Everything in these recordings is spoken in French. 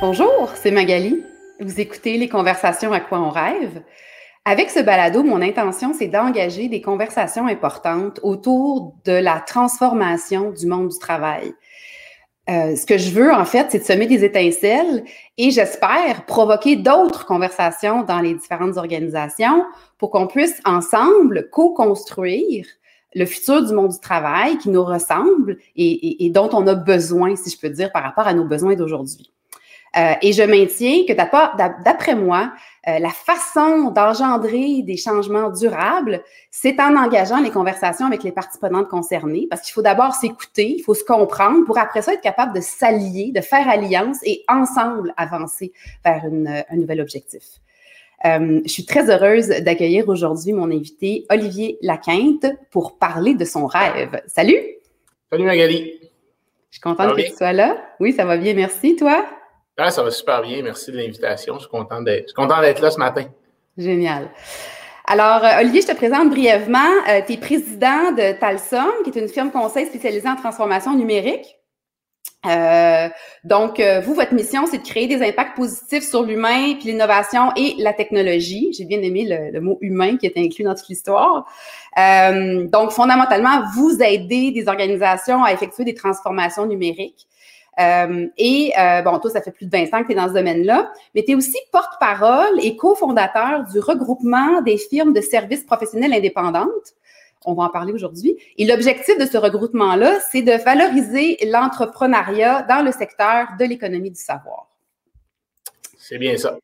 Bonjour, c'est Magali. Vous écoutez les conversations à quoi on rêve. Avec ce balado, mon intention, c'est d'engager des conversations importantes autour de la transformation du monde du travail. Euh, ce que je veux, en fait, c'est de semer des étincelles et j'espère provoquer d'autres conversations dans les différentes organisations pour qu'on puisse ensemble co-construire le futur du monde du travail qui nous ressemble et, et, dont on a besoin, si je peux dire, par rapport à nos besoins d'aujourd'hui. Euh, et je maintiens que d'après moi, euh, la façon d'engendrer des changements durables, c'est en engageant les conversations avec les parties prenantes concernées, parce qu'il faut d'abord s'écouter, il faut se comprendre pour après ça être capable de s'allier, de faire alliance et ensemble avancer vers une, un nouvel objectif. Euh, je suis très heureuse d'accueillir aujourd'hui mon invité Olivier Laquinte pour parler de son rêve. Salut! Salut Magali! Je suis contente que tu sois là. Oui, ça va bien, merci. Toi? Ah, ça va super bien. Merci de l'invitation. Je suis content d'être là ce matin. Génial. Alors, euh, Olivier, je te présente brièvement. Euh, tu es président de Talsom, qui est une firme conseil spécialisée en transformation numérique. Euh, donc, euh, vous, votre mission, c'est de créer des impacts positifs sur l'humain, puis l'innovation et la technologie. J'ai bien aimé le, mot humain qui est inclus dans toute l'histoire. Euh, donc, fondamentalement, vous aidez des organisations à effectuer des transformations numériques. Et bon, toi, ça fait plus de 20 ans que tu es dans ce domaine-là, mais tu es aussi porte-parole et cofondateur du regroupement des firmes de services professionnels indépendantes on va en parler aujourd'hui. Et l'objectif de ce regroupement-là, c'est de valoriser l'entrepreneuriat dans le secteur de l'économie du savoir. C'est bien ça.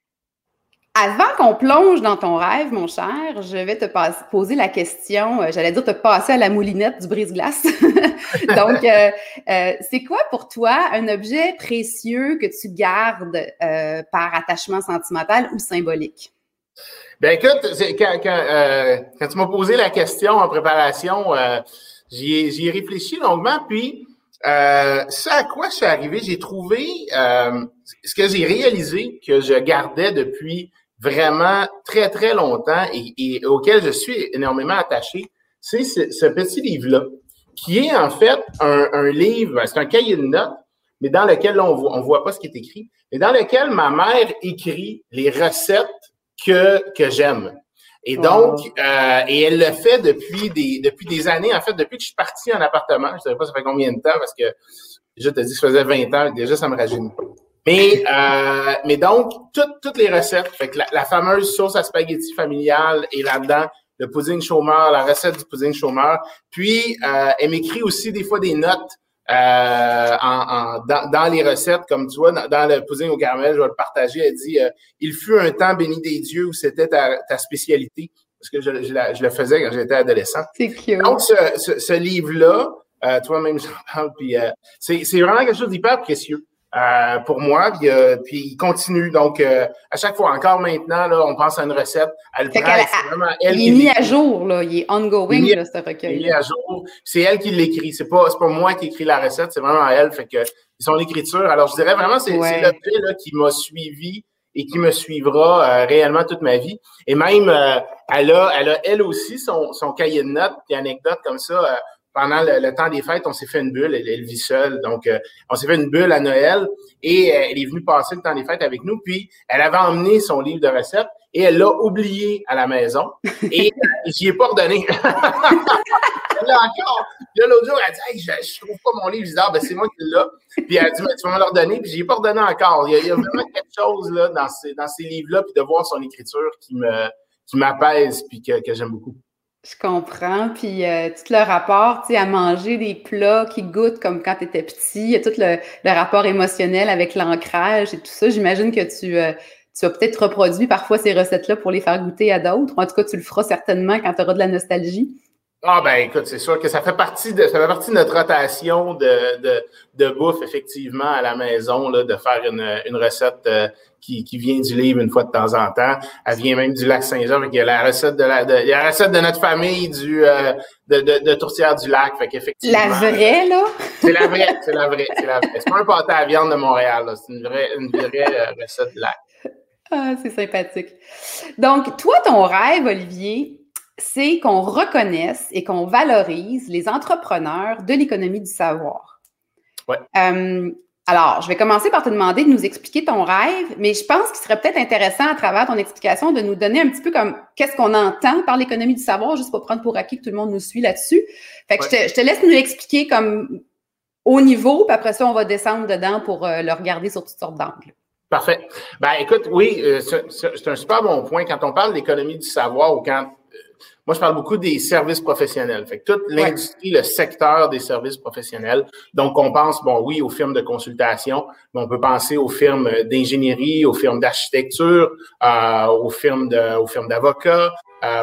Avant qu'on plonge dans ton rêve, mon cher, je vais te poser la question, euh, j'allais dire te passer à la moulinette du brise-glace. Donc, euh, euh, c'est quoi pour toi un objet précieux que tu gardes par attachement sentimental ou symbolique? Ben écoute, quand, quand, euh, quand tu m'as posé la question en préparation, euh, j'y ai, réfléchi longuement, puis euh, à quoi je suis arrivé, j'ai trouvé euh, ce que j'ai réalisé que je gardais depuis vraiment très, très longtemps et, auquel je suis énormément attaché, c'est ce, petit livre-là, qui est en fait un, un livre, c'est un cahier de notes, mais dans lequel on voit, on voit pas ce qui est écrit, mais dans lequel ma mère écrit les recettes que, que j'aime. Et donc, euh, et elle le fait depuis des, depuis des années. En fait, depuis que je suis parti en appartement, je ne sais pas ça fait combien de temps, parce que as dit que ça faisait 20 ans, déjà, ça me rajeunit. Mais, euh, mais donc, toutes, toutes les recettes, fait que la, fameuse sauce à spaghetti familiale est là-dedans, le pudding chômeur, la recette du pudding chômeur. Puis, euh, elle m'écrit aussi des fois des notes euh, en, dans, dans, les recettes, comme tu vois, dans, le pudding au caramel, je vais le partager. Elle dit euh, Il fut un temps béni des dieux où c'était ta, ta, spécialité, parce que je, je, le faisais quand j'étais adolescent. C'est cute. Donc, ce, ce, ce livre-là, euh, toi-même, j'en parle, puis euh, c'est vraiment quelque chose d'hyper précieux. Euh, pour moi, puis, euh, puis il continue. Donc, euh, à chaque fois, encore maintenant, là, on pense à une recette. Elle prend, c'est vraiment elle il est mis à jour, là. Il est ongoing, il là, ce recueil. Il est à jour. C'est elle qui l'écrit. C'est pas, c'est pas moi qui écris la recette, c'est vraiment elle. Fait que son écriture. Alors, je dirais vraiment, c'est, ouais. c'est là qui m'a suivi et qui me suivra réellement toute ma vie. Et même, elle a, elle a elle aussi son, son cahier de notes, des anecdotes comme ça pendant le, temps des fêtes, on s'est fait une bulle. Elle, vit seule. Donc, euh, on s'est fait une bulle à Noël et euh, elle est venue passer le temps des fêtes avec nous. Puis, elle avait emmené son livre de recettes et elle l'a oublié à la maison. Et euh, j'y ai pas redonné. l'a encore. Là, l'autre jour, elle a dit je, je trouve pas mon livre. Je dis ah, ben, c'est moi qui l'ai. Puis elle a dit mais tu vas me le redonner. Puis j'y ai pas redonné encore. Il y a, vraiment quelque chose là, dans ces, livres-là, puis de voir son écriture qui me qui m'apaise puis que j'aime beaucoup. Je comprends. Puis euh, tout le rapport, tu sais, à manger des plats qui goûtent comme quand tu étais petit, il y a tout le, rapport émotionnel avec l'ancrage et tout ça. J'imagine que tu, euh, tu as peut-être reproduit parfois ces recettes-là pour les faire goûter à d'autres. En tout cas, tu le feras certainement quand tu auras de la nostalgie. Ah ben écoute, c'est sûr que ça fait partie de ça fait partie de notre rotation de, de, de bouffe, effectivement, à la maison, là, de faire une, une recette euh, qui, qui vient du livre une fois de temps en temps. Elle vient même du lac Saint-Jean. Il y a la recette de la, de, il y a la recette de notre famille du euh, de, de, de, tourtière du lac. Fait qu'effectivement. La vraie, là? C'est la vraie, c'est la vraie, c'est la vraie. C'est pas un pâté à viande de Montréal, C'est une vraie, une vraie euh, recette du lac. Ah, c'est sympathique. Donc, toi, ton rêve, Olivier, c'est qu'on reconnaisse et qu'on valorise les entrepreneurs de l'économie du savoir. Ouais. Euh, Alors, je vais commencer par te demander de nous expliquer ton rêve, mais je pense qu'il serait peut-être intéressant à travers ton explication de nous donner un petit peu comme qu'est-ce qu'on entend par l'économie du savoir, juste pour prendre pour acquis que tout le monde nous suit là-dessus. Fait que je, te, je, te, laisse nous expliquer comme au niveau, puis après ça, on va descendre dedans pour euh, le regarder sur toutes sortes d'angles. Parfait. Ben, écoute, oui, euh, c'est un super bon point. Quand on parle d'économie du savoir ou quand moi, je parle beaucoup des services professionnels. Fait que toute l'industrie, le secteur des services professionnels. Donc, on pense, bon, oui, aux firmes de consultation, mais on peut penser aux firmes d'ingénierie, aux firmes d'architecture, euh, aux firmes de, aux firmes d'avocats,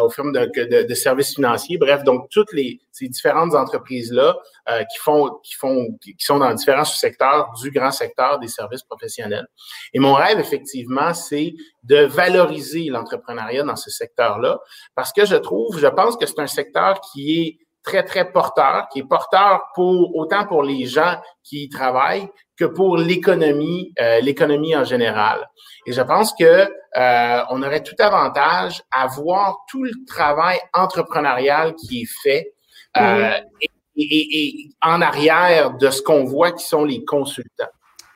aux firmes de, de, de, services financiers. Bref, donc toutes les ces différentes entreprises là euh, qui font qui font qui sont dans différents sous-secteurs du grand secteur des services professionnels. Et mon rêve effectivement, c'est de valoriser l'entrepreneuriat dans ce secteur-là parce que je trouve, je pense que c'est un secteur qui est très, très porteur, qui est porteur pour autant pour les gens qui y travaillent que pour l'économie, euh, l'économie en général. Et je pense que euh, on aurait tout avantage à voir tout le travail entrepreneurial qui est fait euh, et, et, et, en arrière de ce qu'on voit qui sont les consultants.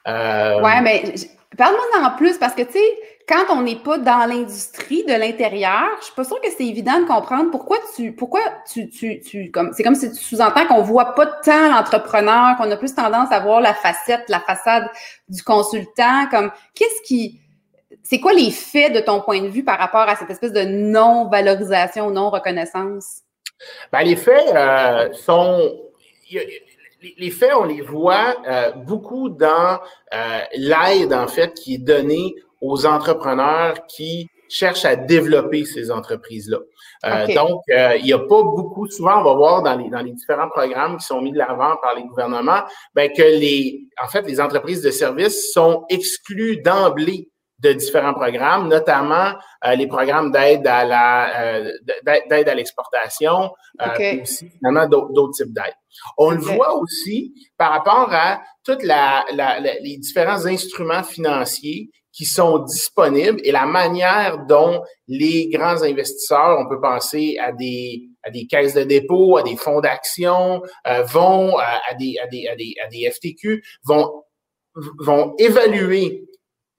Euh, ouais, mais parle-moi en plus parce que tu sais quand on n'est pas dans l'industrie de l'intérieur, je suis pas sûre que c'est évident de comprendre pourquoi tu, pourquoi tu, tu, tu comme, c'est comme si tu sous-entends qu'on voit pas tant l'entrepreneur, qu'on a plus tendance à voir la facette, la façade du consultant, comme, qu'est-ce qui, c'est quoi les faits de ton point de vue par rapport à cette espèce de non-valorisation, non-reconnaissance? Ben, les faits euh, sont, les faits, on les voit euh, beaucoup dans euh, l'aide, en fait, qui est donnée aux entrepreneurs qui cherchent à développer ces entreprises-là. Euh, donc, euh, il n'y a pas beaucoup, souvent on va voir dans les, dans les différents programmes qui sont mis de l'avant par les gouvernements, ben, que les, en fait, les entreprises de services sont exclues d'emblée de différents programmes, notamment euh, les programmes d'aide à la d'aide à l'exportation, okay. aussi finalement d'autres types d'aide. On le voit aussi par rapport à la, la, les différents instruments financiers qui sont disponibles et la manière dont les grands investisseurs, on peut penser à des, à des caisses de dépôt, à des fonds d'action, euh, vont euh, à, des, à, des, à, des, à des FTQ, vont, vont évaluer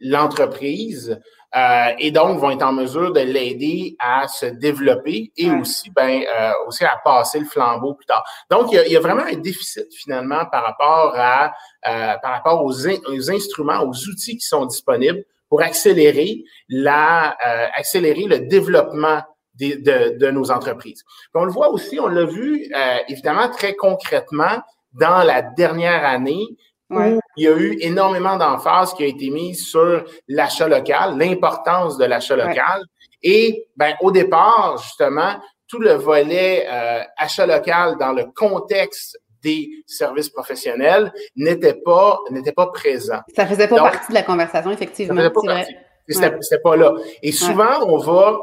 l'entreprise euh, et donc vont être en mesure de l'aider à se développer et aussi ben euh, aussi à passer le flambeau plus tard. Donc il y a, il y a vraiment un déficit finalement par rapport à euh, par rapport aux, aux, instruments, aux outils qui sont disponibles pour accélérer la euh, accélérer le développement de, de, de, nos entreprises. Puis on le voit aussi, on l'a vu euh, évidemment très concrètement dans la dernière année il y a eu énormément d'emphase qui a été mise sur l'achat local, l'importance de l'achat local. Et ben, au départ, justement, tout le volet euh, achat local dans le contexte des services professionnels n'était pas n'était pas présent. Ça faisait pas partie de la conversation, effectivement. Ça faisait pas partie. C'était pas là. Et souvent, on va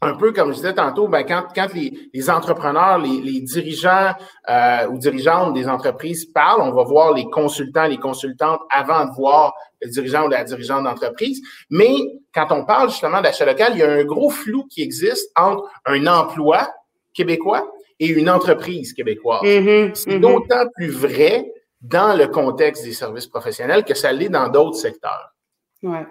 un peu comme je disais tantôt, ben quand, quand les, les entrepreneurs, les, les dirigeants euh, ou dirigeantes des entreprises parlent, on va voir les consultants, les consultantes avant de voir le dirigeant ou la dirigeante d'entreprise. Mais quand on parle justement d'achat local, il y a un gros flou qui existe entre un emploi québécois et une entreprise québécoise. Mm-hmm, C'est mm-hmm. d'autant plus vrai dans le contexte des services professionnels que ça l'est dans d'autres secteurs. Ouais.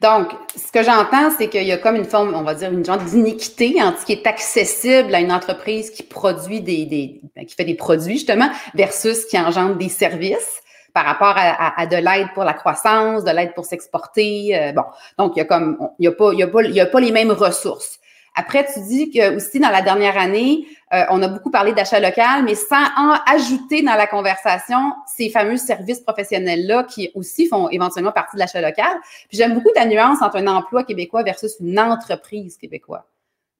Donc, ce que j'entends, c'est qu'il y a comme une forme, on va dire, une genre d'iniquité entre ce qui est accessible à une entreprise qui produit des, ben, qui fait des produits, justement, versus qui engendre des services par rapport à, de l'aide pour la croissance, de l'aide pour s'exporter. Euh, bon, donc il y a comme, il y a a a pas les mêmes ressources. Après, tu dis que aussi dans la dernière année, euh, on a beaucoup parlé d'achat local, mais sans en ajouter dans la conversation ces fameux services professionnels-là qui aussi font éventuellement partie de l'achat local. Puis j'aime beaucoup ta nuance entre un emploi québécois versus une entreprise québécoise.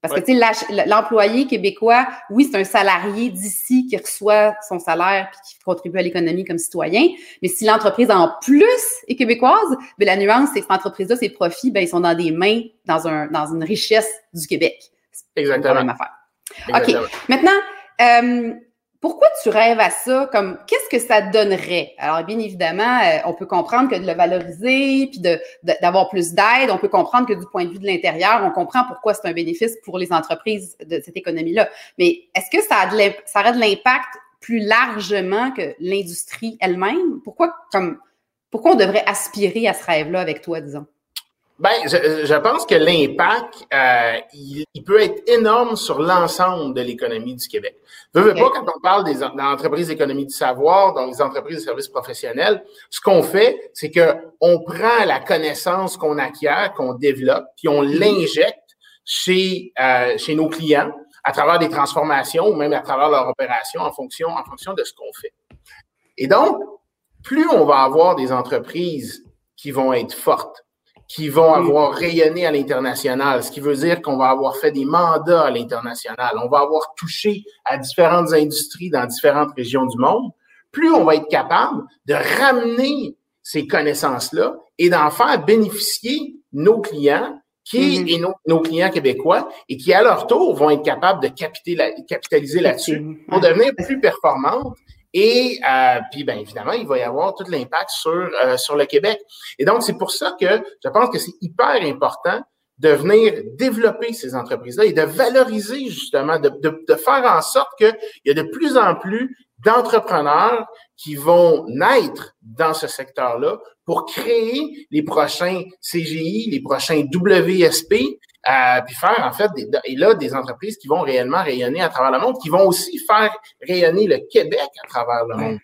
Parce que, tu sais, l'employé québécois, oui, c'est un salarié d'ici qui reçoit son salaire puis qui contribue à l'économie comme citoyen. Mais si l'entreprise en plus est québécoise, ben la nuance, c'est que cette entreprise-là, ses profits, ben, ils sont dans des mains, dans, un, dans une richesse du Québec. Exactement. la même affaire. OK. Maintenant, euh, pourquoi tu rêves à ça? Comme qu'est-ce que ça donnerait? Alors, bien évidemment, euh, on peut comprendre que de le valoriser, puis d'avoir plus d'aide, on peut comprendre que du point de vue de l'intérieur, on comprend pourquoi c'est un bénéfice pour les entreprises de cette économie-là. Mais est-ce que ça, a de l'impact plus largement que l'industrie elle-même? Pourquoi, comme, pourquoi on devrait aspirer à ce rêve-là avec toi, disons? Ben, je, je pense que l'impact, euh, il, peut être énorme sur l'ensemble de l'économie du Québec. Je veux pas quand on parle des, entreprises d'économie du savoir, donc les entreprises de services professionnels, ce qu'on fait, c'est que on prend la connaissance qu'on acquiert, qu'on développe, puis on l'injecte chez euh, chez nos clients à travers des transformations ou même à travers leur opération en fonction en fonction de ce qu'on fait. Et donc, plus on va avoir des entreprises qui vont être fortes, qui vont avoir rayonné à l'international, ce qui veut dire qu'on va avoir fait des mandats à l'international, on va avoir touché à différentes industries dans différentes régions du monde, plus on va être capable de ramener ces connaissances-là et d'en faire bénéficier nos clients qui mm-hmm. et nos, clients québécois et qui, à leur tour, vont être capables de capitaliser là-dessus pour devenir plus performantes et euh, puis, bien évidemment, il va y avoir tout l'impact sur, euh, sur le Québec. Et donc, c'est pour ça que je pense que c'est hyper important de venir développer ces entreprises-là et de valoriser justement, de, de, de faire en sorte qu'il y a de plus en plus d'entrepreneurs qui vont naître dans ce secteur-là pour créer les prochains CGI, les prochains WSP, euh, puis faire en fait des, et là des entreprises qui vont réellement rayonner à travers le monde, qui vont aussi faire rayonner le Québec à travers le monde.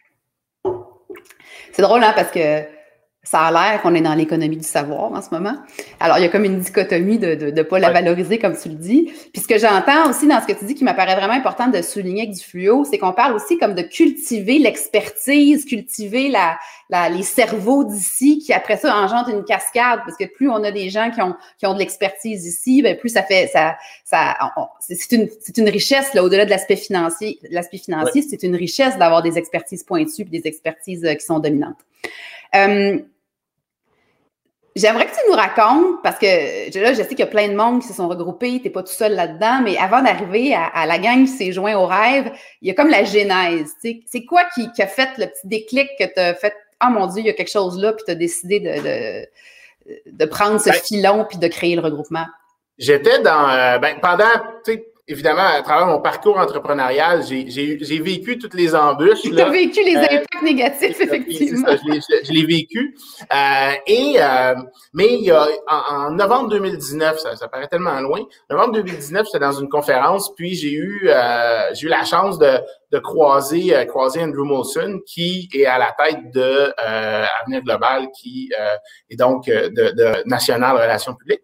C'est drôle hein, parce que ça a l'air qu'on est dans l'économie du savoir en ce moment. Alors, il y a comme une dichotomie de ne de, pas la valoriser, comme tu le dis. Puis ce que j'entends aussi dans ce que tu dis qui m'apparaît vraiment important de souligner avec du fluo, c'est qu'on parle aussi comme de cultiver l'expertise, cultiver la, la, les cerveaux d'ici, qui après ça engendrent une cascade, parce que plus on a des gens qui ont, qui ont de l'expertise ici, ben plus ça fait ça, ça c'est une, c'est une richesse là au-delà de l'aspect financier. L'aspect financier, c'est une richesse d'avoir des expertises pointues puis des expertises euh, qui sont dominantes. Euh, j'aimerais que tu nous racontes, parce que là, je sais qu'il y a plein de monde qui se sont regroupés, tu n'es pas tout seul là-dedans, mais avant d'arriver à, la gang qui s'est joint au rêve, il y a comme la genèse. C'est quoi qui, a fait le petit déclic que tu as fait Ah oh, mon Dieu, il y a quelque chose là, puis tu as décidé de, de, prendre ce ben filon puis de créer le regroupement? J'étais dans. Euh, ben, pendant évidemment, à travers mon parcours entrepreneurial, j'ai vécu toutes les embûches. Tu as vécu les euh, impacts négatifs, effectivement. je l'ai vécu. Euh, et, euh, mais il y a, en, novembre 2019, ça, ça paraît tellement loin, novembre 2019, j'étais dans une conférence, puis j'ai eu, j'ai eu la chance de, de croiser, croiser Andrew Molson, qui est à la tête de Avenir Global, qui est donc de, de National Relations publiques.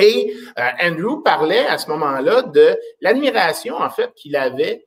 Et euh, Andrew parlait à ce moment-là de l'admiration, en fait, qu'il avait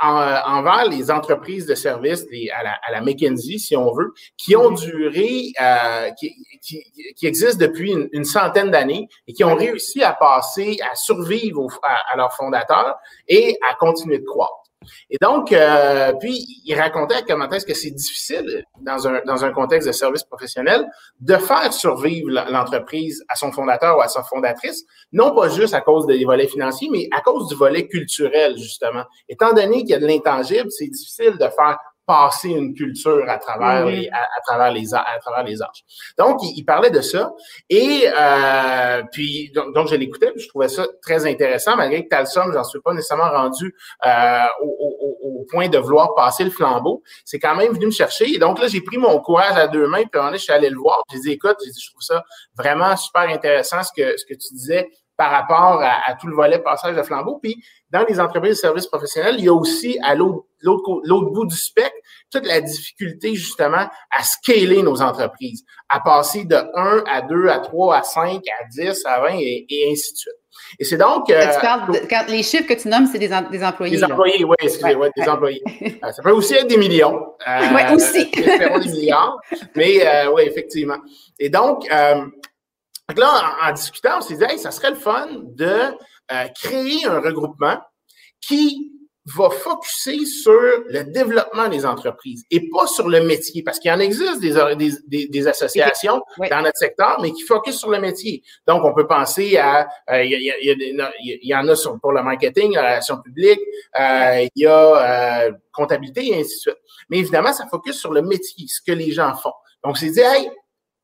envers les entreprises de services, à, la, à, la, McKinsey, si on veut, qui ont duré, euh, qui, qui, qui, existent depuis une, centaine d'années et qui ont réussi à passer, à survivre à, à leurs fondateurs et à continuer de croître. Et donc, euh, puis, il racontait comment est-ce que c'est difficile dans un, dans un contexte de service professionnel de faire survivre l'entreprise à son fondateur ou à sa fondatrice, non pas juste à cause des volets financiers, mais à cause du volet culturel, justement. Étant donné qu'il y a de l'intangible, c'est difficile de faire passer une culture à travers les à, travers les à travers les âges. Donc il, parlait de ça et euh, puis donc, donc je l'écoutais, je trouvais ça très intéressant malgré que Talsom, j'en suis pas nécessairement rendu euh, au, au, au, point de vouloir passer le flambeau. C'est quand même venu me chercher et donc là j'ai pris mon courage à deux mains puis je suis allé le voir. J'ai dit écoute, j'ai dit je trouve ça vraiment super intéressant ce que ce que tu disais par rapport à, tout le volet passage de flambeau. Puis, dans les entreprises de services professionnels, il y a aussi à l'autre bout du spectre toute la difficulté justement à scaler nos entreprises, à passer de 1 à 2 à 3 à 5 à 10 à 20 et, ainsi de suite. Et c'est donc. Euh, tu parles de, quand les chiffres que tu nommes, c'est des, des, employés. Des employés, oui, excusez, ouais, des employés. Euh, ça peut aussi être des millions. Euh, oui, aussi. des milliards. Mais euh, oui, effectivement. Et donc, euh, donc là, en, discutant, on s'est dit, hey, ça serait le fun de euh, créer un regroupement qui va focuser sur le développement des entreprises et pas sur le métier, parce qu'il y en existe des, des, des, associations dans notre secteur, mais qui focusent sur le métier. Donc, on peut penser à, euh, il y, y, y, en a sur, pour le marketing, la relation publique, euh, il y a euh, comptabilité et ainsi de suite. Mais évidemment, ça focus sur le métier, ce que les gens font. Donc, c'est dit, hey,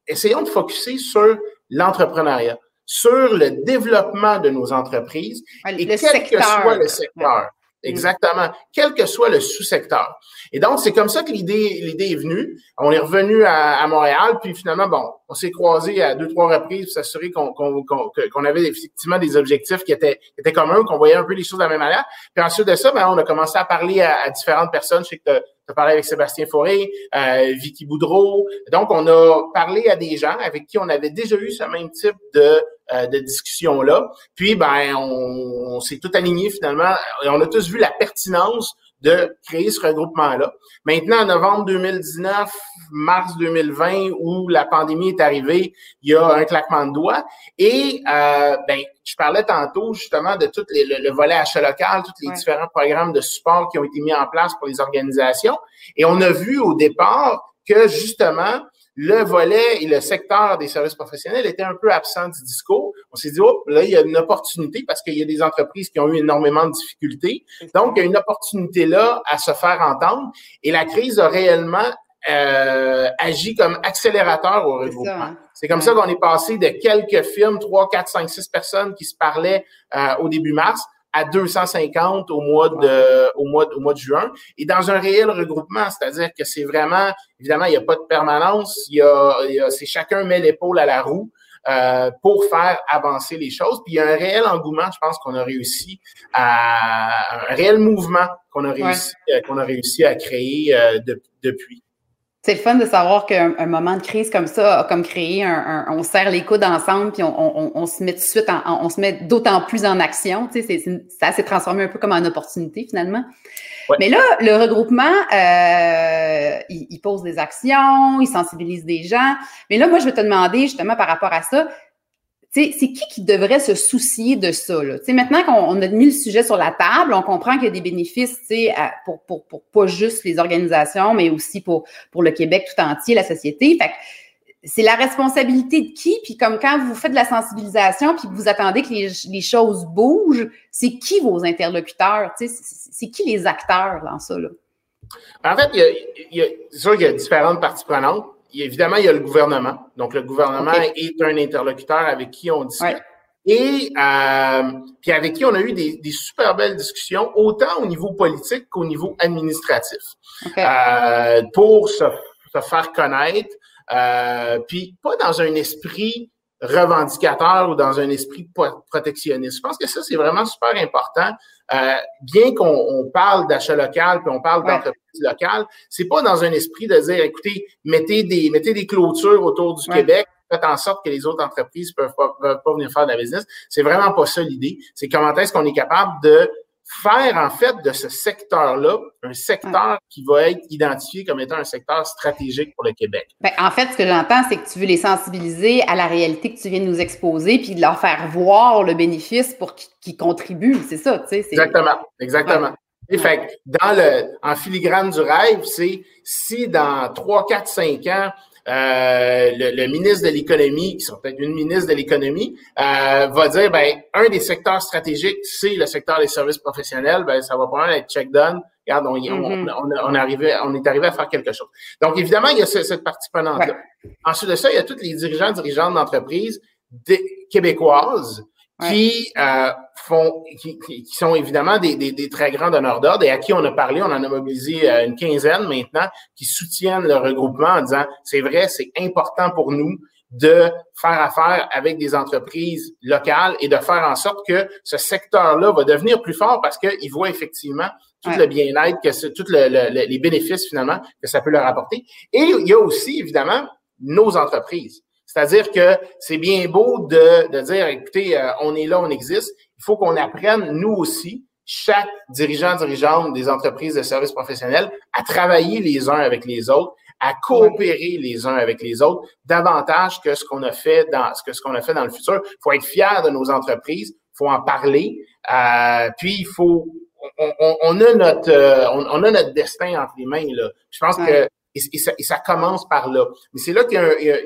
essayons de focuser sur l'entrepreneuriat, sur le développement de nos entreprises et quel que soit le secteur. Exactement. Quel que soit le sous-secteur. Et donc, c'est comme ça que l'idée, l'idée est venue. On est revenu à, Montréal, puis finalement, bon, on s'est croisés à deux, trois reprises pour s'assurer qu'on, qu'on, avait effectivement des objectifs qui étaient, étaient communs, qu'on voyait un peu les choses de la même manière. Puis ensuite de ça, ben, on a commencé à parler à, différentes personnes. Je sais que tu as parlé avec Sébastien Forêt, euh, Vicky Boudreau. Donc, on a parlé à des gens avec qui on avait déjà eu ce même type de euh, de discussion-là. Puis, ben, on, s'est tout aligné finalement et on a tous vu la pertinence de créer ce regroupement-là. Maintenant, en novembre 2019, mars 2020, où la pandémie est arrivée, il y a un claquement de doigts. Et euh, ben, je parlais tantôt justement de tout les, le, volet achat local, tous les différents programmes de support qui ont été mis en place pour les organisations. Et on a vu au départ que justement, le volet et le secteur des services professionnels était un peu absent du discours. On s'est dit, oh, là, il y a une opportunité parce qu'il y a des entreprises qui ont eu énormément de difficultés. Donc, il y a une opportunité là à se faire entendre. Et la crise a réellement euh, agi comme accélérateur au regroupement. Hein. C'est comme ça qu'on est passé de quelques firmes, 3, 4, 5, 6 personnes qui se parlaient euh, au début mars à 250 au mois de au mois au mois de juin et dans un réel regroupement, c'est-à-dire que c'est vraiment évidemment il n'y a pas de permanence, il y a, c'est chacun met l'épaule à la roue. Euh, pour faire avancer les choses. Puis il y a un réel engouement, je pense qu'on a réussi à un réel mouvement qu'on a réussi euh, qu'on a réussi à créer euh, depuis. C'est le fun de savoir qu'un moment de crise comme ça a comme créé un, on serre les coudes ensemble puis on, se met tout de suite, on se met d'autant plus en action. Tu sais, ça s'est transformé un peu comme en opportunité finalement. Mais là, le regroupement, euh, il, pose des actions, il sensibilise des gens. Mais là, moi, je vais te demander justement par rapport à ça, c'est qui qui devrait se soucier de ça? Là? maintenant qu'on a mis le sujet sur la table, on comprend qu'il y a des bénéfices pour, pour, pour pas juste les organisations, mais aussi pour, pour le Québec tout entier, la société. Fait c'est la responsabilité de qui? Puis comme quand vous faites de la sensibilisation, puis que vous attendez que les, les choses bougent, c'est qui vos interlocuteurs? C'est qui les acteurs dans ça? Là? En fait, il y a, c'est sûr qu'il y a différentes parties prenantes évidemment, il y a le gouvernement. Donc, le gouvernement est un interlocuteur avec qui on discute. Et euh, puis avec qui on a eu des, super belles discussions, autant au niveau politique qu'au niveau administratif, euh, pour se, faire connaître, euh, puis pas dans un esprit revendicateur ou dans un esprit protectionniste. Je pense que ça, c'est vraiment super important. Euh, bien qu'on parle d'achat local, puis on parle d'entreprise locale, c'est pas dans un esprit de dire, écoutez, mettez des, mettez des clôtures autour du Québec, faites en sorte que les autres entreprises peuvent pas, peuvent pas venir faire de la business. C'est vraiment pas ça l'idée. C'est comment est-ce qu'on est capable de faire en fait de ce secteur-là un secteur qui va être identifié comme étant un secteur stratégique pour le Québec. Ben, en fait, ce que j'entends, c'est que tu veux les sensibiliser à la réalité que tu viens de nous exposer, puis de leur faire voir le bénéfice pour qu'ils contribuent. C'est ça, tu sais. Exactement, exactement. Et fait, dans le, en filigrane du rêve, c'est si dans 3, 4, 5 ans, euh, le, ministre de l'économie, qui sont peut-être une ministre de l'économie, euh, va dire ben un des secteurs stratégiques, c'est le secteur des services professionnels, ben ça va pas être check done. Regarde, on, on, on, on, arrivé, on est arrivé à faire quelque chose. Donc évidemment, il y a cette partie prenante-là. Ensuite de ça, il y a tous les dirigeants, dirigeantes d'entreprises québécoises qui euh, font, qui, qui, sont évidemment des, des, des très grands donneurs d'ordre et à qui on a parlé, on en a mobilisé euh, une quinzaine maintenant, qui soutiennent le regroupement en disant c'est vrai, c'est important pour nous de faire affaire avec des entreprises locales et de faire en sorte que ce secteur-là va devenir plus fort parce qu'ils voient effectivement tout le bien-être, que tous le, les bénéfices finalement que ça peut leur apporter. Et il y a aussi évidemment nos entreprises. C'est-à-dire que c'est bien beau de, de dire, écoutez, euh, on est là, on existe. Il faut qu'on apprenne, nous aussi, chaque dirigeant, dirigeante des entreprises de services professionnels, à travailler les uns avec les autres, à coopérer les uns avec les autres davantage que ce qu'on a fait dans ce que ce qu'on a fait dans le futur. Il faut être fier de nos entreprises, il faut en parler, euh, puis il faut on, on, a notre euh, on, a notre destin entre les mains là. Je pense que et, ça, et, ça, commence par là. Mais c'est là qu'il y a,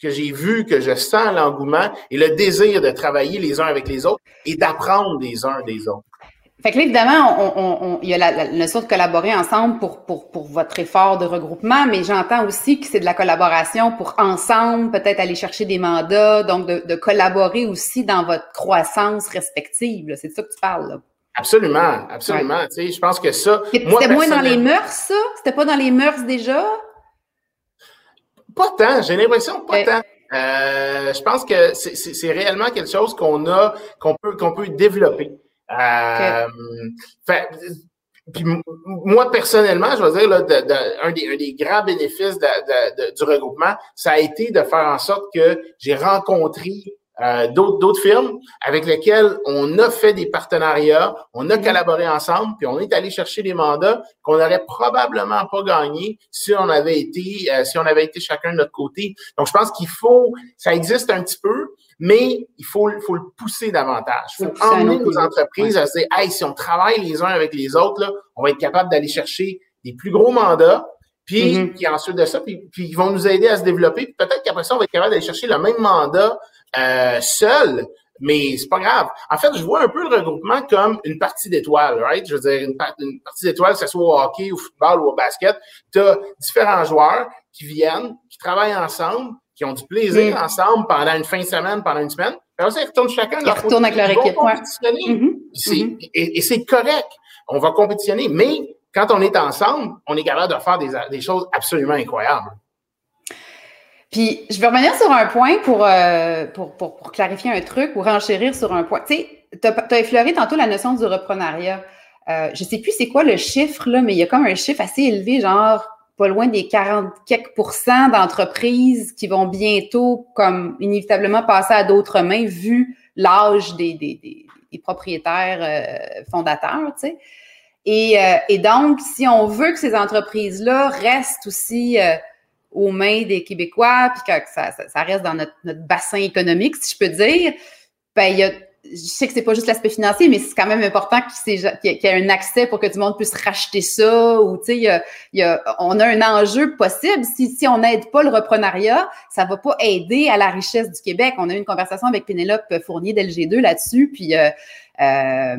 que j'ai vu, que je sens l'engouement et le désir de travailler les uns avec les autres et d'apprendre les uns des autres. Fait que là, évidemment, on, on, il y a la, la, notion de collaborer ensemble pour, pour, pour votre effort de regroupement, mais j'entends aussi que c'est de la collaboration pour ensemble, peut-être aller chercher des mandats, donc de, de collaborer aussi dans votre croissance respective. C'est de ça que tu parles. Là. Absolument, absolument. Tu sais, je pense que ça. C'était moins dans les mœurs, ça? C'était pas dans les mœurs déjà? Pas tant, j'ai l'impression pas tant. Euh, je pense que c'est réellement quelque chose qu'on a, qu'on peut, qu'on peut développer. Euh, puis moi, personnellement, je veux dire, là, un, des, un, des, grands bénéfices du regroupement, ça a été de faire en sorte que j'ai rencontré euh, d'autres firmes avec lesquelles on a fait des partenariats, on a mhm. collaboré ensemble, puis on est allé chercher des mandats qu'on n'aurait probablement pas gagnés si on avait été euh, si on avait été chacun de notre côté. Donc je pense qu'il faut, ça existe un petit peu, mais il faut, faut le pousser davantage. Il faut emmener nos entreprises à se dire, hey, si on travaille les uns avec les autres, là, on va être capable d'aller chercher des plus gros mandats, puis, puis ensuite de ça, puis, puis, ils vont nous aider à se développer. Peut-être qu'après ça, on va être capable d'aller chercher le même mandat euh, seul, mais c'est pas grave. En fait, je vois un peu le regroupement comme une partie d'étoiles, right? Je veux dire, une, partie d'étoiles, que ce soit au hockey, au football ou au basket. Tu as différents joueurs qui viennent, qui travaillent ensemble, qui ont du plaisir mm. ensemble pendant une fin de semaine, pendant une semaine. Puis ils retournent chacun Ils retournent avec leur équipe. Mm-hmm. Mm-hmm. Et, c'est correct. On va compétitionner, mais quand on est ensemble, on est capable de faire des, des choses absolument incroyables. Puis, je vais revenir sur un point euh, pour, pour, pour, clarifier un truc ou renchérir sur un point. Tu sais, tu as, effleuré tantôt la notion du reprenariat. Euh, je sais plus c'est quoi le chiffre, là, mais il y a comme un chiffre assez élevé, genre pas loin des 40 quelques pourcents d'entreprises qui vont bientôt, comme inévitablement, passer à d'autres mains vu l'âge des, des, des, propriétaires euh, fondateurs, tu sais. Et, euh, et, donc, si on veut que ces entreprises-là restent aussi aux mains des Québécois, puis que ça, reste dans notre, notre, bassin économique, si je peux dire, ben, il y a, je sais que c'est pas juste l'aspect financier, mais c'est quand même important qu'il y, ait un accès pour que le monde puisse racheter ça, ou tu sais, il y a, on a un enjeu possible. Si, si on n'aide pas le reprenariat, ça va pas aider à la richesse du Québec. On a eu une conversation avec Pénélope Fournier d'LG2 là-dessus, puis euh, euh,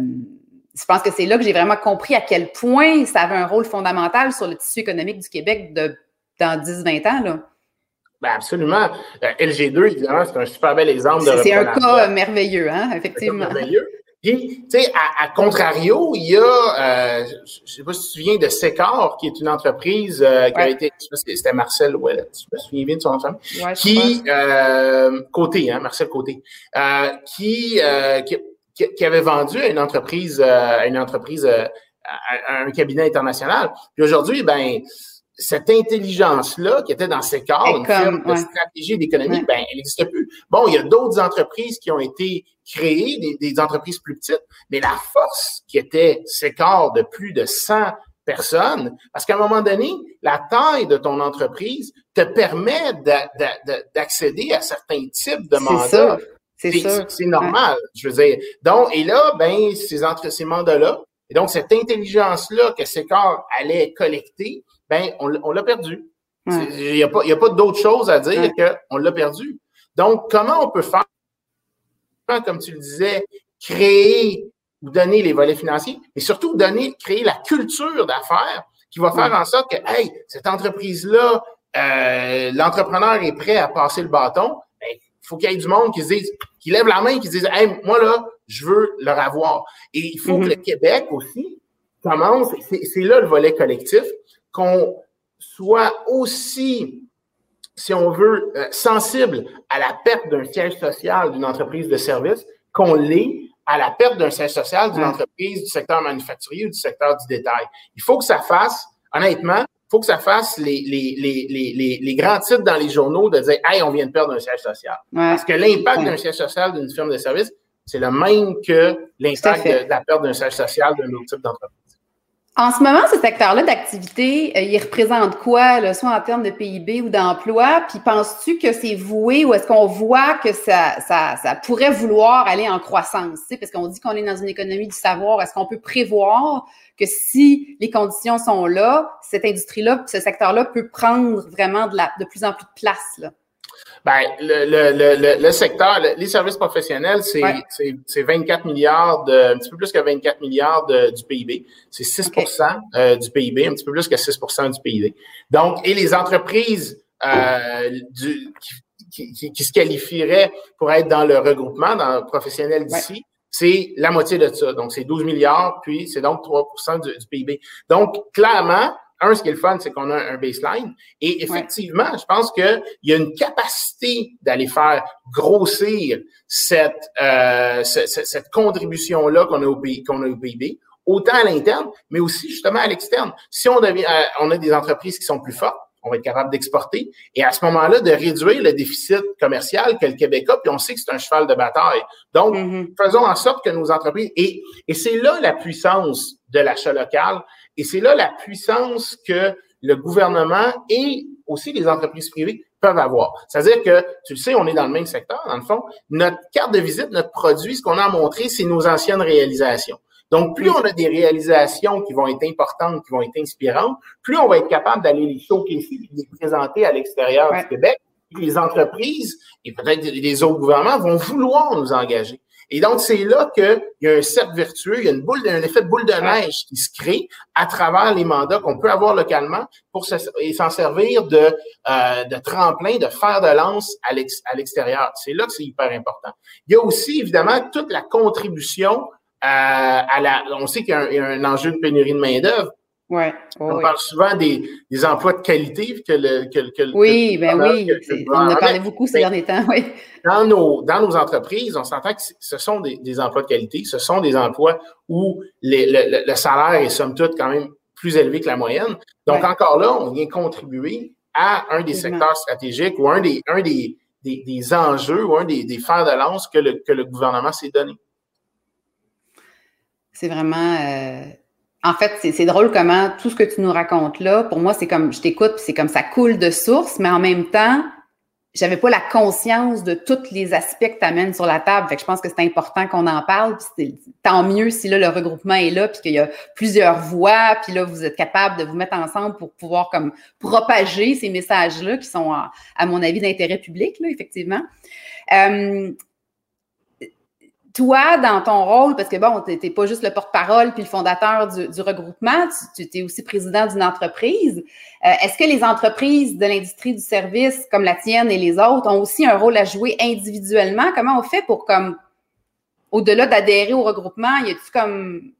je pense que c'est là que j'ai vraiment compris à quel point ça avait un rôle fondamental sur le tissu économique du Québec de dans 10-20 ans. Là. Ben absolument. Euh, LG2, évidemment, c'est un super bel exemple de C'est un cas merveilleux, hein, effectivement. Merveilleux. Puis, tu sais, à, contrario, il y a, euh, je ne sais pas si tu te souviens de Secor, qui est une entreprise euh, qui a été, c'était Marcel Ouellet, je me souviens bien de son nom, qui, euh, Côté, hein, Marcel Côté, qui, qui, qui, avait vendu à une entreprise, à une entreprise, à, un cabinet international. Puis aujourd'hui, ben, cette intelligence-là qui était dans ces corps, une firme de stratégie d'économie, ben, elle n'existe plus. Bon, il y a d'autres entreprises qui ont été créées, des, entreprises plus petites, mais la force qui était ces corps de plus de 100 personnes, parce qu'à un moment donné, la taille de ton entreprise te permet d'accéder à certains types de mandats. C'est ça. C'est normal, je veux dire. Donc, et là, ben, ces, entre ces mandats-là, et donc cette intelligence-là que ces corps allaient collecter, ben on, l'a perdu. Il n'y a pas, pas d'autre chose à dire qu'on l'a perdu. Donc, comment on peut faire, comme tu le disais, créer ou donner les volets financiers, mais surtout donner, créer la culture d'affaires qui va faire en sorte que, hey, cette entreprise-là, euh, l'entrepreneur est prêt à passer le bâton. Ben, il faut qu'il y ait du monde qui se dise, qui lève la main, qui se dise, hey, moi là, je veux leur avoir. Et il faut que mm-hmm. le Québec aussi commence, c'est là le volet collectif, qu'on soit aussi, si on veut, euh, sensible à la perte d'un siège social d'une entreprise de service qu'on l'est à la perte d'un siège social d'une entreprise du secteur manufacturier ou du secteur du détail. Il faut que ça fasse, honnêtement, il faut que ça fasse les, les, les, les, grands titres dans les journaux de dire Hey, on vient de perdre un siège social. Parce que l'impact d'un siège social d'une firme de service, c'est le même que l'impact de, de, la perte d'un siège social d'un autre type d'entreprise. En ce moment, ce secteur-là d'activité, euh, il représente quoi, là, soit en termes de PIB ou d'emploi? Puis penses-tu que c'est voué ou est-ce qu'on voit que ça, pourrait vouloir aller en croissance? Parce qu'on dit qu'on est dans une économie du savoir. Est-ce qu'on peut prévoir que si les conditions sont là, cette industrie-là, ce secteur-là peut prendre vraiment de, plus en plus de place? Ben, le, le, le, le secteur, les services professionnels, c'est c'est 24 milliards, de, un petit peu plus que 24 milliards de, du PIB. C'est 6% euh, du PIB, un petit peu plus que 6% du PIB. Donc, et les entreprises euh, du, qui, qui, qui, se qualifieraient pour être dans le regroupement dans le professionnel d'ici, c'est la moitié de ça. Donc, c'est 12 milliards, puis c'est donc 3 du, du, PIB. Donc, clairement, un, ce qui est le fun, c'est qu'on a un baseline. Et effectivement, je pense qu'il y a une capacité d'aller faire grossir cette, euh, cette, contribution-là qu'on a, au qu'on a au PIB, autant à l'interne, mais aussi justement à l'externe. Si on, devient, euh, on a des entreprises qui sont plus fortes, on va être capable d'exporter et à ce moment-là de réduire le déficit commercial que le Québec a, puis on sait que c'est un cheval de bataille. Donc, mm-hmm. faisons en sorte que nos entreprises et, et c'est là la puissance de l'achat local et c'est là la puissance que le gouvernement et aussi les entreprises privées peuvent avoir. C'est-à-dire que, tu le sais, on est dans le même secteur, dans le fond. Notre carte de visite, notre produit, ce qu'on a montré, c'est nos anciennes réalisations. Donc, plus on a des réalisations qui vont être importantes, qui vont être inspirantes, plus on va être capable d'aller les showcaser, les présenter à l'extérieur du Québec. Les entreprises et peut-être les autres gouvernements vont vouloir nous engager. Et donc, c'est là qu'il y a un cercle vertueux, il y a une boule, un effet de boule de neige qui se crée à travers les mandats qu'on peut avoir localement pour s'en servir de, euh, de tremplin, de fer de lance à l'extérieur. C'est là que c'est hyper important. Il y a aussi, évidemment, toute la contribution euh, à la... On sait qu'il y, a un enjeu de pénurie de main-d'œuvre. Ouais. on parle souvent des, des, emplois de qualité que le que, que Oui, ben oui, on en a parlé beaucoup ces derniers temps, oui. Dans nos dans nos entreprises, on s'entend que ce sont des, des, emplois de qualité, ce sont des emplois où les, le, le, salaire est somme toute quand même plus élevé que la moyenne. Donc encore là, on vient contribuer à un des secteurs stratégiques ou un des un des, des, des enjeux ou un des, des fers de lance que le que le gouvernement s'est donné. C'est vraiment euh en fait, c'est drôle comment tout ce que tu nous racontes là, pour moi, c'est comme je t'écoute, c'est comme ça coule de source, mais en même temps, j'avais pas la conscience de tous les aspects que tu amènes sur la table. Fait je pense que c'est important qu'on en parle. Puis tant mieux si là, le regroupement est là, puis qu'il y a plusieurs voix, puis là, vous êtes capable de vous mettre ensemble pour pouvoir comme propager ces messages-là qui sont, à, mon avis, d'intérêt public, là, effectivement. Euh, toi, dans ton rôle, parce que bon, tu n'es pas juste le porte-parole puis le fondateur du, regroupement, tu, es aussi président d'une entreprise. Euh, est-ce que les entreprises de l'industrie du service, comme la tienne et les autres, ont aussi un rôle à jouer individuellement? Comment on fait pour, comme, au-delà d'adhérer au regroupement, y a-tu comme,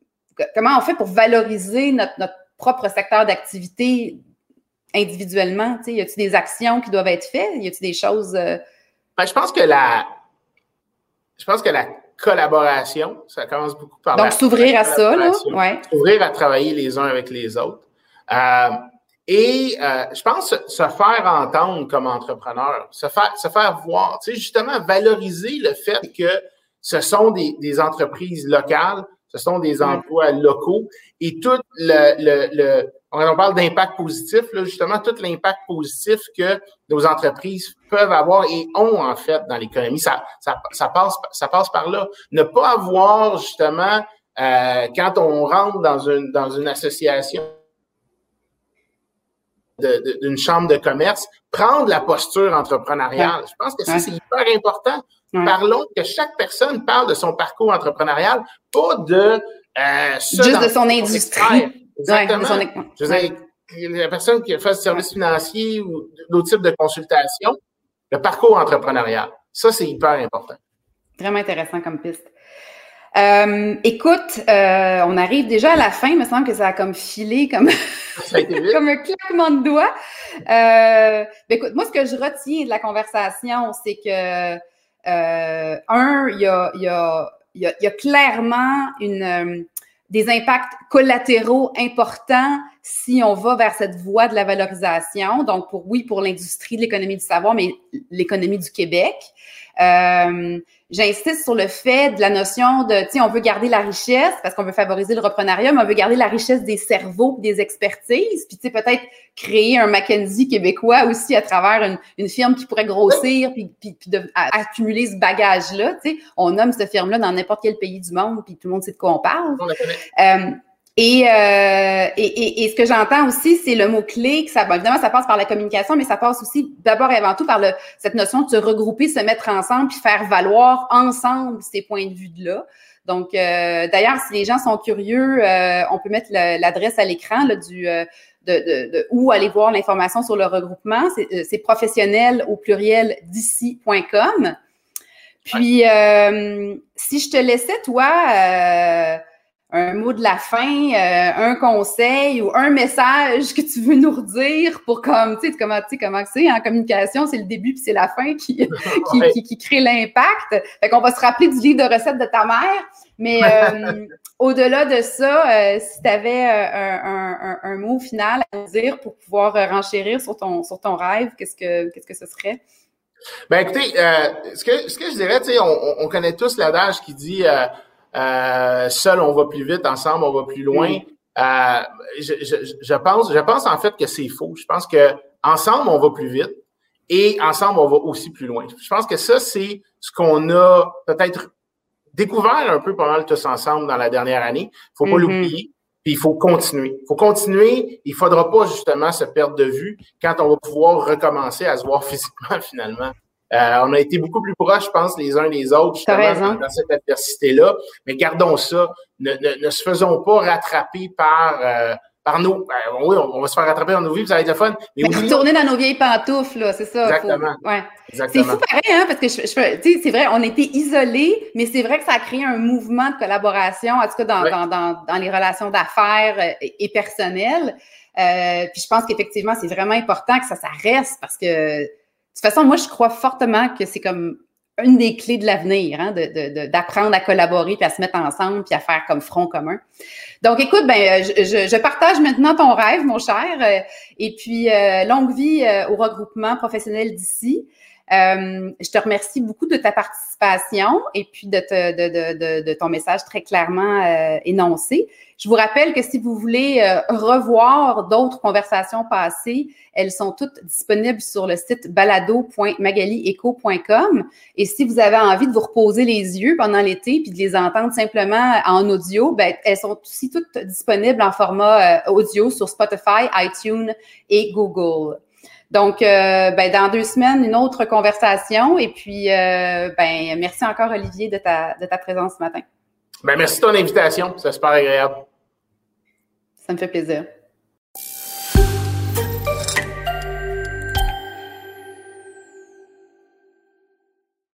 comment on fait pour valoriser notre, propre secteur d'activité individuellement? y a-t-il des actions qui doivent être faites? Y a-t-il des choses. Euh? Ben, je pense que la. Je pense que la collaboration. Ça commence beaucoup par Donc, s'ouvrir à ça, là. Ouais. S'ouvrir à travailler les uns avec les autres. Euh, et euh, je pense se faire entendre comme entrepreneur, se faire, se faire voir, tu sais, justement, valoriser le fait que ce sont des, des entreprises locales, ce sont des emplois locaux et tout le, le, le on parle d'impact positif, là, justement, tout l'impact positif que nos entreprises peuvent avoir et ont en fait dans l'économie, ça, ça, ça, passe, ça passe par là. Ne pas avoir justement, euh, quand on rentre dans une, dans une association d'une chambre de commerce, prendre la posture entrepreneuriale. Je pense que ça, c'est hyper important. Parlons que chaque personne parle de son parcours entrepreneurial, pas de euh, Juste de son industrie. Exactement. Je veux dire, la personne qui fait du service financier ou d'autres types de consultations, le parcours entrepreneurial. Ça, c'est hyper important. Vraiment intéressant comme piste. Euh, écoute, euh, on arrive déjà à la fin. Il me semble que ça a comme filé, comme, comme un claquement de doigts. Euh, ben écoute, moi, ce que je retiens de la conversation, c'est que, euh, un, il y a, y, a, y, a, y a clairement une des impacts collatéraux importants si on va vers cette voie de la valorisation. Donc, pour oui, pour l'industrie de l'économie du savoir, mais l'économie du Québec. Euh, J'insiste sur le fait de la notion de, tu sais, on veut garder la richesse parce qu'on veut favoriser le reprenariat, mais on veut garder la richesse des cerveaux, des expertises, puis tu sais, peut-être créer un Mackenzie québécois aussi à travers une, une firme qui pourrait grossir, puis, puis, puis de, accumuler ce bagage-là. Tu sais, on nomme cette firme-là dans n'importe quel pays du monde, puis tout le monde sait de quoi on parle. Euh, et, euh, et, et, ce que j'entends aussi, c'est le mot-clé, que ça, évidemment, ça passe par la communication, mais ça passe aussi d'abord et avant tout par le, cette notion de se regrouper, se mettre ensemble, puis faire valoir ensemble ces points de vue-là. Donc, euh, d'ailleurs, si les gens sont curieux, euh, on peut mettre l'adresse à l'écran du euh, de, de, de, où aller voir l'information sur le regroupement. C'est professionnel au pluriel d'ici.com. Puis, euh, si je te laissais, toi, euh, un mot de la fin, euh, un conseil ou un message que tu veux nous redire pour comme, tu sais, comment, tu sais, comment c'est en communication, c'est le début puis c'est la fin qui, qui, qui, crée l'impact. Fait qu'on va se rappeler du livre de recettes de ta mère. Mais euh, au-delà de ça, euh, si tu avais un, un, un, mot final à dire pour pouvoir renchérir sur ton, sur ton rêve, qu'est-ce que, qu'est-ce que ce serait? Ben écoutez, ce, que, ce que je dirais, tu sais, on, on, connaît tous l'adage qui dit euh, seul, on va plus vite. Ensemble, on va plus loin. Euh, je, je, je, pense, je pense en fait que c'est faux. Je pense que ensemble, on va plus vite et ensemble, on va aussi plus loin. Je pense que ça, c'est ce qu'on a peut-être découvert un peu pendant le tous ensemble dans la dernière année. Il faut pas mm-hmm. l'oublier. Puis il faut continuer. Il faut continuer. Il faudra pas justement se perdre de vue quand on va pouvoir recommencer à se voir physiquement finalement. Euh, on a été beaucoup plus proches, je pense, les uns les autres, justement, dans cette adversité-là. Mais gardons ça. Ne, ne, se faisons pas rattraper par, euh, par nos. Euh, oui, on, va se faire rattraper dans nos vies, ça va être le fun. Mais, retourner dans nos vieilles pantoufles, là, c'est ça. Exactement. ouais. C'est fou pareil, hein, parce que je, je c'est vrai, on était isolés, mais c'est vrai que ça a créé un mouvement de collaboration, en tout cas dans, dans, dans, dans les relations d'affaires et, et personnelles. puis je pense qu'effectivement, c'est vraiment important que ça, ça reste parce que toute façon, moi, je crois fortement que c'est comme une des clés de l'avenir, hein, d'apprendre de, à collaborer, puis à se mettre ensemble, puis à faire comme front commun. Donc, écoute, ben, je, je, partage maintenant ton rêve, mon cher, euh, et puis euh, longue vie euh, au regroupement professionnel d'ici. Euh, je te remercie beaucoup de ta participation et puis de, de, de, de ton message très clairement euh, énoncé. Je vous rappelle que si vous voulez euh, revoir d'autres conversations passées, elles sont toutes disponibles sur le site balado.magalieco.com. Et si vous avez envie de vous reposer les yeux pendant l'été puis de les entendre simplement en audio, ben, elles sont aussi toutes disponibles en format audio sur Spotify, iTunes et Google. Donc, euh, ben, dans deux semaines, une autre conversation. Et puis, euh, ben, merci encore, Olivier, de ta, de ta présence ce matin. Ben, merci de ton invitation. C'est super agréable. Ça me fait plaisir.